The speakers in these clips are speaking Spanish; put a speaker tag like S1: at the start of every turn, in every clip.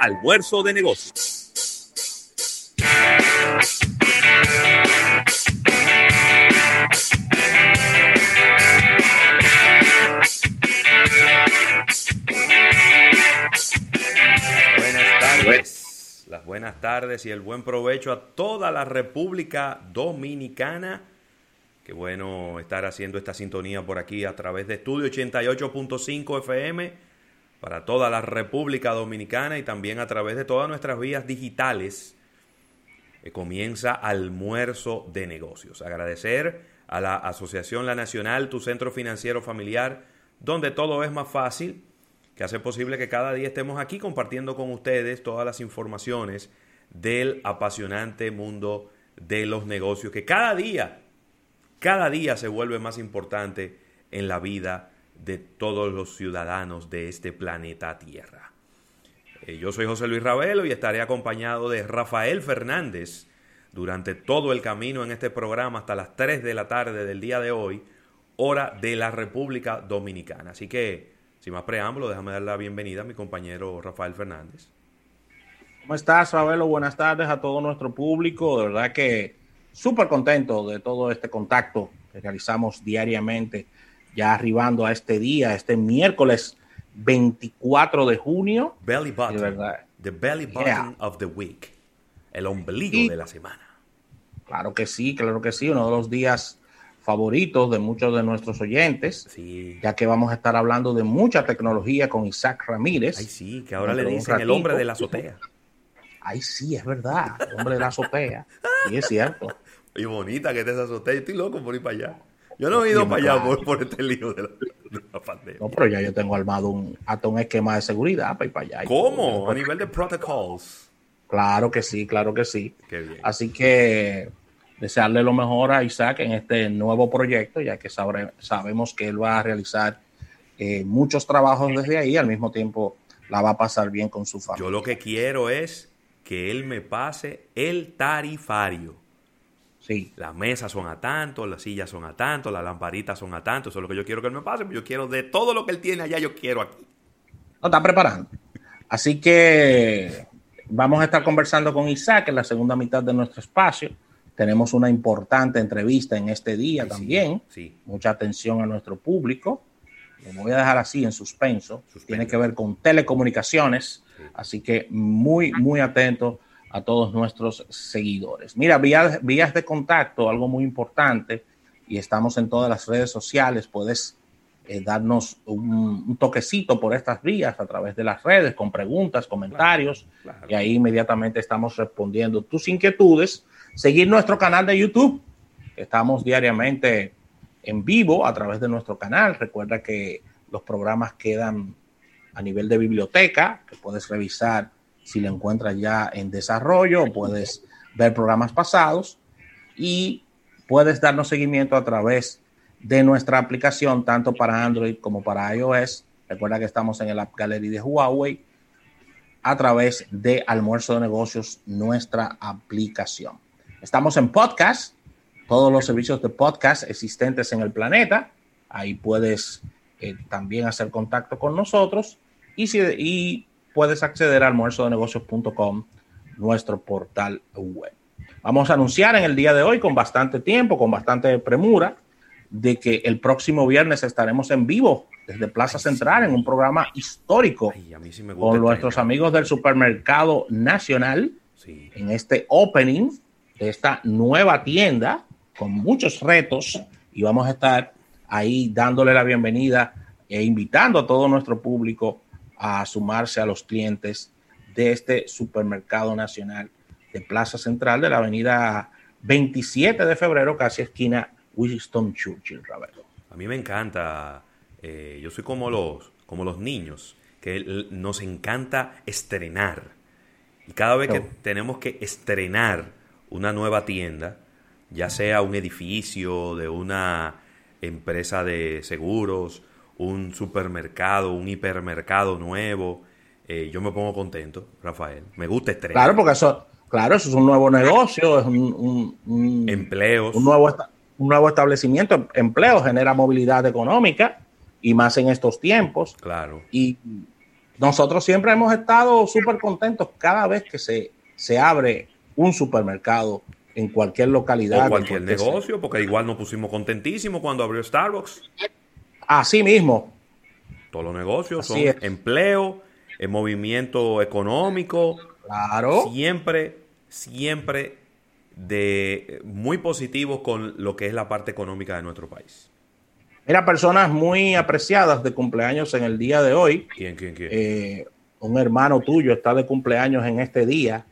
S1: Almuerzo de Negocios.
S2: Buenas tardes. Las buenas tardes y el buen provecho a toda la República Dominicana. Qué bueno estar haciendo esta sintonía por aquí a través de Estudio 88.5 FM para toda la República Dominicana y también a través de todas nuestras vías digitales. Eh, comienza almuerzo de negocios. Agradecer a la Asociación La Nacional, tu centro financiero familiar, donde todo es más fácil, que hace posible que cada día estemos aquí compartiendo con ustedes todas las informaciones del apasionante mundo de los negocios, que cada día, cada día se vuelve más importante en la vida de todos los ciudadanos de este planeta Tierra. Eh, yo soy José Luis Ravelo y estaré acompañado de Rafael Fernández durante todo el camino en este programa hasta las 3 de la tarde del día de hoy, hora de la República Dominicana. Así que, sin más preámbulo, déjame dar la bienvenida a mi compañero Rafael Fernández.
S3: ¿Cómo estás, Ravelo? Buenas tardes a todo nuestro público. De verdad que súper contento de todo este contacto que realizamos diariamente ya arribando a este día, este miércoles 24 de junio.
S2: Belly button. The belly button of the week. El ombligo de la semana.
S3: Claro que sí, claro que sí. Uno de los días favoritos de muchos de nuestros oyentes,
S2: sí.
S3: ya que vamos a estar hablando de mucha tecnología con Isaac Ramírez.
S2: Ay, sí, que ahora le dicen el hombre de la azotea.
S3: Ay, sí, es verdad, el hombre de la azotea. Sí, es cierto.
S2: Y bonita que te esa azotea. Estoy loco por ir para allá. Yo no he ido para allá por, este lío de la, pandemia.
S3: No, pero ya yo tengo armado un, hasta un esquema de seguridad para ir para allá.
S2: ¿Cómo? A nivel de protocols.
S3: Claro que sí, claro que sí.
S2: Qué bien.
S3: Así que desearle lo mejor a Isaac en este nuevo proyecto, ya que sabemos que él va a realizar eh, muchos trabajos desde ahí, al mismo tiempo la va a pasar bien con su familia.
S2: Yo lo que quiero es que él me pase el tarifario. Las mesas son a tanto, las sillas son a tanto, las lamparitas son a tanto. Eso es lo que yo quiero que él me pase. Yo quiero de todo lo que él tiene allá, yo quiero aquí.
S3: No, está preparando. Así que vamos a estar conversando con Isaac en la segunda mitad de nuestro espacio. Tenemos una importante entrevista en este día también.
S2: Sí,
S3: Mucha atención a nuestro público. Lo voy a dejar así en suspenso. Tiene que ver con telecomunicaciones. Así que muy, muy atento a todos nuestros seguidores. Mira, vías, vías de contacto, algo muy importante, y estamos en todas las redes sociales, puedes eh, darnos un, toquecito por estas vías a través de las redes, con preguntas, comentarios, y ahí inmediatamente estamos respondiendo tus inquietudes. Seguir nuestro canal de YouTube, estamos diariamente en vivo a través de nuestro canal. Recuerda que los programas quedan a nivel de biblioteca, que puedes revisar si lo encuentras ya en desarrollo, puedes ver programas pasados y puedes darnos seguimiento a través de nuestra aplicación, tanto para Android como para iOS. Recuerda que estamos en el App Gallery de Huawei a través de Almuerzo de Negocios, nuestra aplicación. Estamos en podcast, todos los servicios de podcast existentes en el planeta. Ahí puedes eh, también hacer contacto con nosotros. Y, si, y puedes acceder a almuerzodenegocios.com, nuestro portal web. Vamos a anunciar en el día de hoy con bastante tiempo, con bastante premura, de que el próximo viernes estaremos en vivo desde Plaza Central en un programa histórico con nuestros amigos del Supermercado Nacional en este opening de esta nueva tienda con muchos retos y vamos a estar ahí dándole la bienvenida e invitando a todo nuestro público a sumarse a los clientes de este supermercado nacional de Plaza Central de la avenida 27 de febrero, casi esquina Winston Churchill, Ravelo.
S2: A mí me encanta, eh, yo soy como los, como los niños, que nos encanta estrenar. Y cada vez que tenemos que estrenar una nueva tienda, ya sea un edificio de una empresa de seguros, un supermercado, un hipermercado nuevo, eh, yo me pongo contento, Rafael. Me gusta estrenar.
S3: Claro, porque eso, claro, eso es un nuevo negocio, es un, un,
S2: empleos.
S3: Un nuevo, un nuevo establecimiento, empleo, genera movilidad económica y más en estos tiempos.
S2: Claro.
S3: Y nosotros siempre hemos estado súper contentos cada vez que se, se abre un supermercado en cualquier localidad.
S2: O cualquier negocio, porque igual nos pusimos contentísimos cuando abrió Starbucks.
S3: Así mismo.
S2: Todos los negocios son empleo, el movimiento económico.
S3: Claro.
S2: Siempre, siempre de muy positivos con lo que es la parte económica de nuestro país.
S3: Mira, personas muy apreciadas de cumpleaños en el día de hoy.
S2: ¿Quién, quién, quién?
S3: Eh, un hermano tuyo está de cumpleaños en este día.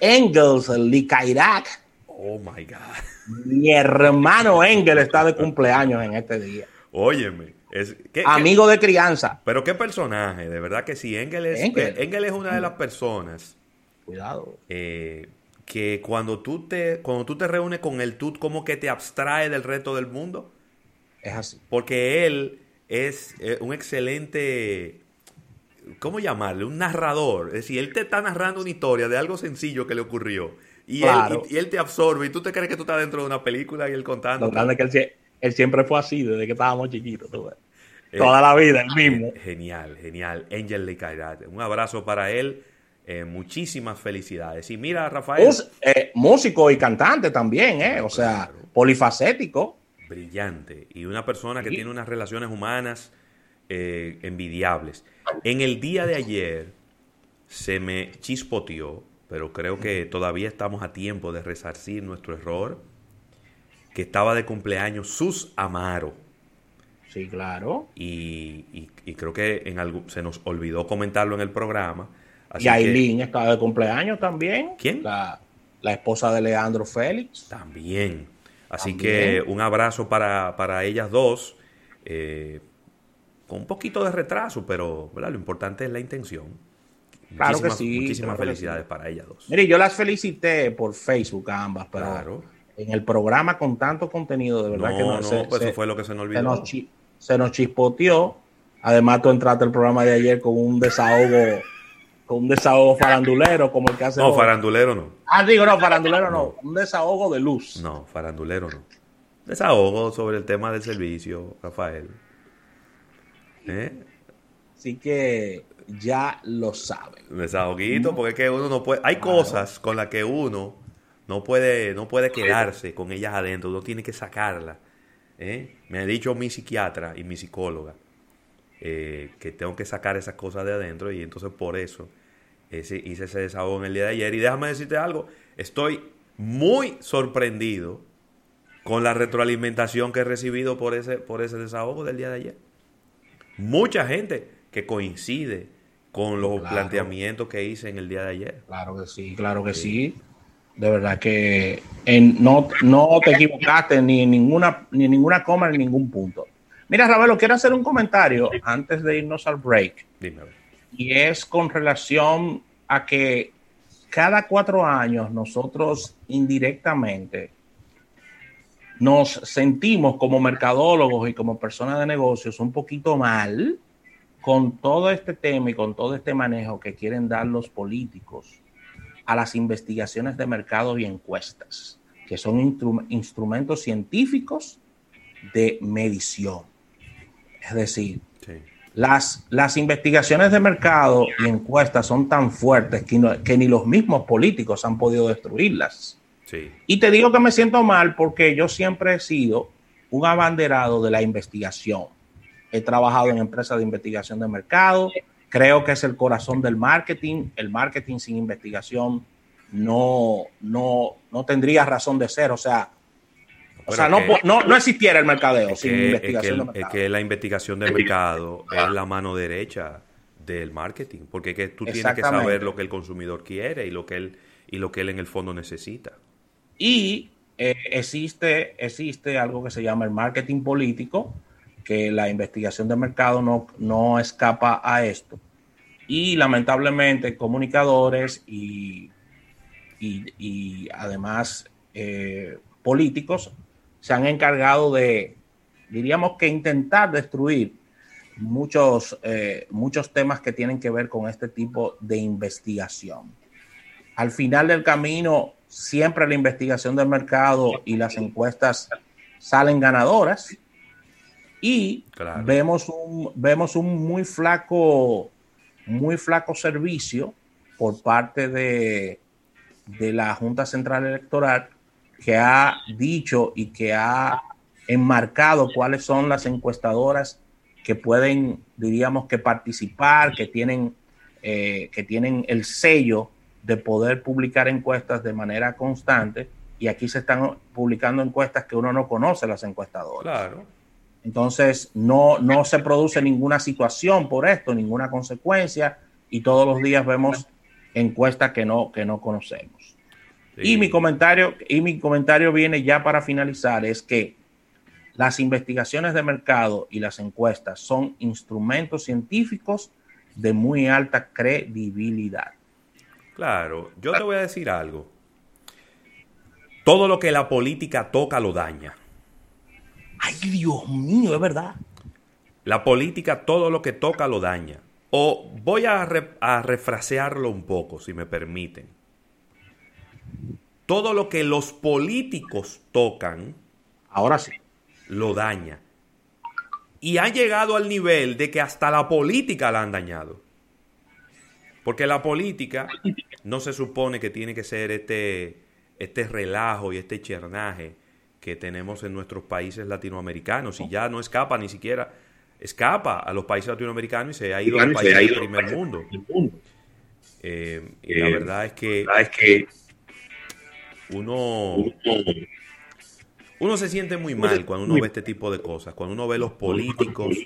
S3: Engels Likairak.
S2: Oh my God.
S3: Mi hermano Engel está de cumpleaños en este día.
S2: Óyeme. Es,
S3: Amigo de crianza.
S2: Pero qué personaje, de verdad que sí. Engel es, Engel. Engel es una de las personas.
S3: Cuidado.
S2: Eh, que cuando tú te cuando tú te reúnes con él, tú como que te abstrae del resto del mundo.
S3: Es así.
S2: Porque él es eh, un excelente, ¿cómo llamarle? Un narrador. Es decir, él te está narrando una historia de algo sencillo que le ocurrió. Y, él, y, él, te absorbe y tú te crees que tú estás dentro de una película y él contando.
S3: Lo grande que él, siempre fue así desde que estábamos chiquitos. Eh, Toda la vida, el mismo.
S2: Eh, genial, genial. Angel Lee Un abrazo para él. muchísimas felicidades. Y mira, Rafael.
S3: músico y cantante también, ¿eh? O sea, polifacético
S2: brillante y una persona que tiene unas relaciones humanas eh, envidiables. En el día de ayer se me chispoteó, pero creo que todavía estamos a tiempo de resarcir nuestro error, que estaba de cumpleaños Sus Amaro.
S3: Sí, claro.
S2: Y, creo que en algo, se nos olvidó comentarlo en el programa.
S3: y Aileen estaba de cumpleaños también.
S2: ¿Quién?
S3: La, la esposa de Leandro Félix.
S2: También. Así que un abrazo para, ellas dos, eh, con un poquito de retraso, pero lo importante es la intención.
S3: Claro que sí.
S2: Muchísimas felicidades para ellas dos.
S3: Mire, yo las felicité por Facebook a ambas, pero en el programa con tanto contenido, de verdad que no.
S2: No, pues eso fue lo que se nos olvidó.
S3: Se nos, se nos chispoteó. Además, tú entraste al programa de ayer con un desahogo un desahogo farandulero como el que hace.
S2: No, farandulero no.
S3: Ah, digo, no, farandulero no. Un desahogo de luz.
S2: No, farandulero no. Desahogo sobre el tema del servicio, Rafael.
S3: ¿Eh? Así que ya lo saben.
S2: Desahoguito, porque es que uno no puede. Hay cosas con las que uno no puede, no puede quedarse con ellas adentro, uno tiene que sacarlas. ¿eh? Me ha dicho mi psiquiatra y mi psicóloga eh, que tengo que sacar esas cosas de adentro y entonces por eso hice ese desahogo en el día de ayer. Y déjame decirte algo, estoy muy sorprendido con la retroalimentación que he recibido por ese, por ese desahogo del día de ayer. Mucha gente que coincide con los planteamientos que hice en el día de ayer.
S3: Claro que sí, claro que sí. De verdad que en, no, no te equivocaste ni en ninguna, ni en ninguna coma ni en ningún punto. Mira, Ravelo, quiero hacer un comentario antes de irnos al break.
S2: Dime
S3: y es con relación a que cada cuatro años nosotros indirectamente nos sentimos como mercadólogos y como personas de negocios un poquito mal con todo este tema y con todo este manejo que quieren dar los políticos a las investigaciones de mercado y encuestas, que son instrumentos científicos de medición. Es decir, las, las investigaciones de mercado y encuestas son tan fuertes que, ni los mismos políticos han podido destruirlas. Y te digo que me siento mal porque yo siempre he sido un abanderado de la investigación. He trabajado en empresas de investigación de mercado. Creo que es el corazón del marketing. El marketing sin investigación no, no, no tendría razón de ser. O sea, o sea, no, no, existiera el mercadeo sin investigación de mercado.
S2: Es que la investigación de mercado es la mano derecha del marketing, porque que tú tienes que saber lo que el consumidor quiere y lo que él, y lo que él en el fondo necesita.
S3: Y eh, existe, existe algo que se llama el marketing político, que la investigación de mercado no, no escapa a esto. y lamentablemente comunicadores y, y, además eh, políticos se han encargado de, diríamos que intentar destruir muchos, eh, muchos temas que tienen que ver con este tipo de investigación. Al final del camino, siempre la investigación del mercado y las encuestas salen ganadoras y vemos, un, vemos un muy flaco, muy flaco servicio por parte de, de la Junta Central Electoral que ha dicho y que ha enmarcado cuáles son las encuestadoras que pueden, diríamos, que participar, que tienen, eh, que tienen el sello de poder publicar encuestas de manera constante. Y aquí se están publicando encuestas que uno no conoce las encuestadoras. Claro. Entonces, no, no se produce ninguna situación por esto, ninguna consecuencia, y todos los días vemos encuestas que no, que no conocemos. Y mi comentario, y mi comentario viene ya para finalizar, es que las investigaciones de mercado y las encuestas son instrumentos científicos de muy alta credibilidad.
S2: Claro, yo te voy a decir algo. Todo lo que la política toca lo daña.
S3: Ay, Dios mío, es verdad.
S2: La política todo lo que toca lo daña. O voy a, a refrasearlo un poco, si me permiten. Todo lo que los políticos tocan.
S3: Ahora sí
S2: lo daña. Y ha llegado al nivel de que hasta la política la han dañado. Porque la política no se supone que tiene que ser este, este relajo y este chernaje que tenemos en nuestros países latinoamericanos. Y ya no escapa ni siquiera, escapa a los países latinoamericanos y se ha ido al país del primer mundo. Eh, y la verdad es que uno uno se siente muy mal cuando uno ve este tipo de cosas, cuando uno ve los políticos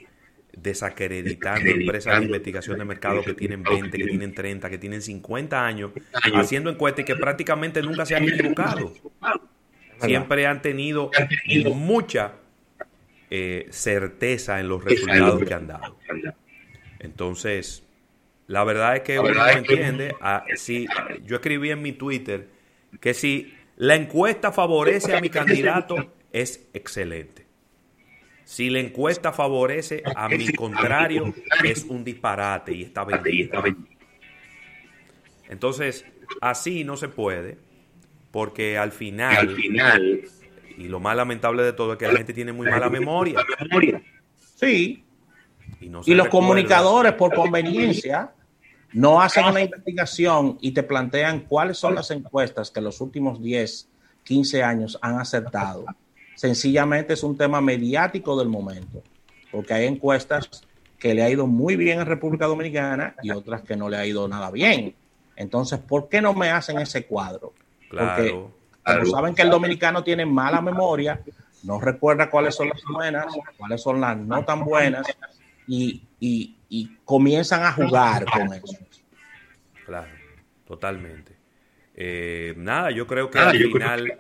S2: desacreditando empresas de investigación de mercado que tienen 20, que tienen 30, que tienen 50 años, haciendo encuestas que prácticamente nunca se han equivocado. Siempre han tenido mucha eh, certeza en los resultados que han dado. Entonces, la verdad es que uno no entiende. Ah, si, yo escribí en mi Twitter que si la encuesta favorece a mi candidato, es excelente. Si la encuesta favorece a mi contrario, es un disparate y está vendido. Entonces, así no se puede, porque al final, y lo más lamentable de todo es que la gente tiene muy mala memoria.
S3: Sí. Y, y los comunicadores, por conveniencia, no hacen una investigación y te plantean cuáles son las encuestas que los últimos 10, 15 años han acertado. Sencillamente es un tema mediático del momento, porque hay encuestas que le ha ido muy bien en República Dominicana y otras que no le ha ido nada bien. Entonces, ¿por qué no me hacen ese cuadro? Porque saben que el dominicano tiene mala memoria, no recuerda cuáles son las buenas, cuáles son las no tan buenas, y, y comienzan a jugar con eso.
S2: Claro, totalmente. Eh, nada, yo creo que al final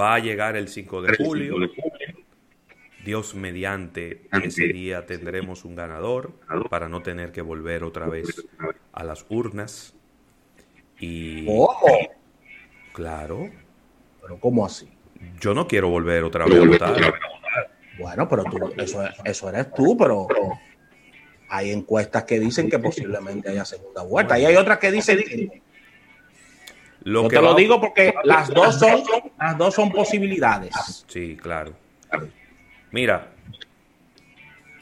S2: va a llegar el 5 de julio. Dios mediante ese día tendremos un ganador para no tener que volver otra vez a las urnas. Y
S3: ¿Cómo?
S2: Claro.
S3: Pero ¿cómo así?
S2: Yo no quiero volver otra vez a votar.
S3: Bueno, pero tú, eso, eso eres tú, pero hay encuestas que dicen que posiblemente haya segunda vuelta y hay otras que dicen lo Yo te lo digo porque las dos son las dos son posibilidades.
S2: Sí, claro. Mira,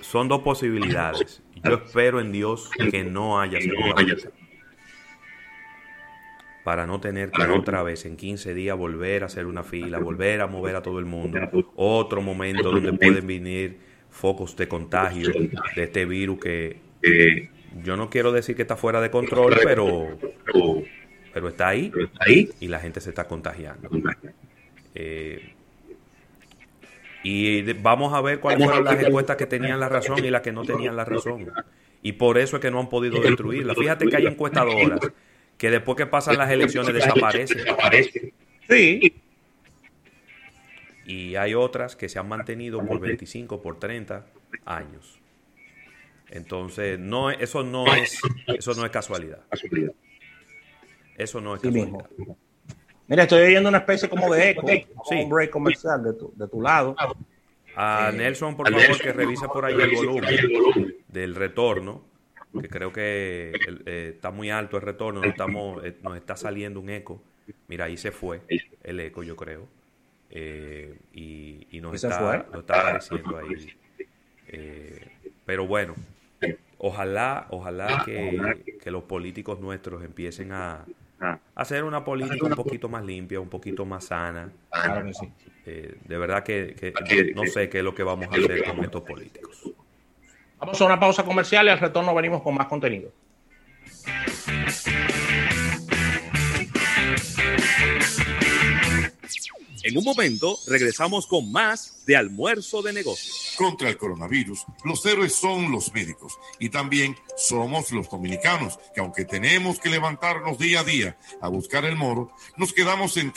S2: son dos posibilidades. Yo espero en Dios que no haya segunda vuelta. Para no tener que otra vez en 15 días volver a hacer una fila, volver a mover a todo el mundo. Otro momento donde pueden venir focos de contagio de este virus que yo no quiero decir que está fuera de control, pero, pero está ahí y la gente se está contagiando. Eh, y vamos a ver cuáles fueron las encuestas que tenían la razón y las que no tenían la razón. Y por eso es que no han podido destruirla. Fíjate que hay encuestadoras que después que pasan las elecciones desaparecen.
S3: Sí
S2: y hay otras que se han mantenido por 25, por 30 años. Entonces, no, eso no es, eso no es casualidad. Eso no es casualidad.
S3: Mira, estoy oyendo una especie como de eco, un break comercial de tu, de tu lado.
S2: A Nelson, por favor, que revise por ahí el volumen del retorno, que creo que eh, está muy alto el retorno, nos, estamos, eh, nos está saliendo un eco. Mira, ahí se fue el eco, yo creo. Eh, y, y nos, está, nos, está, apareciendo ahí. pero bueno, ojalá, ojalá que, que los políticos nuestros empiecen a, hacer una política un poquito más limpia, un poquito más sana. Eh, de verdad que, no sé qué es lo que vamos a hacer con estos políticos.
S3: Vamos a una pausa comercial y al retorno venimos con más contenido.
S1: En un momento regresamos con más de almuerzo de negocios.
S4: Contra el coronavirus, los héroes son los médicos y también somos los dominicanos, que aunque tenemos que levantarnos día a día a buscar el moro, nos quedamos en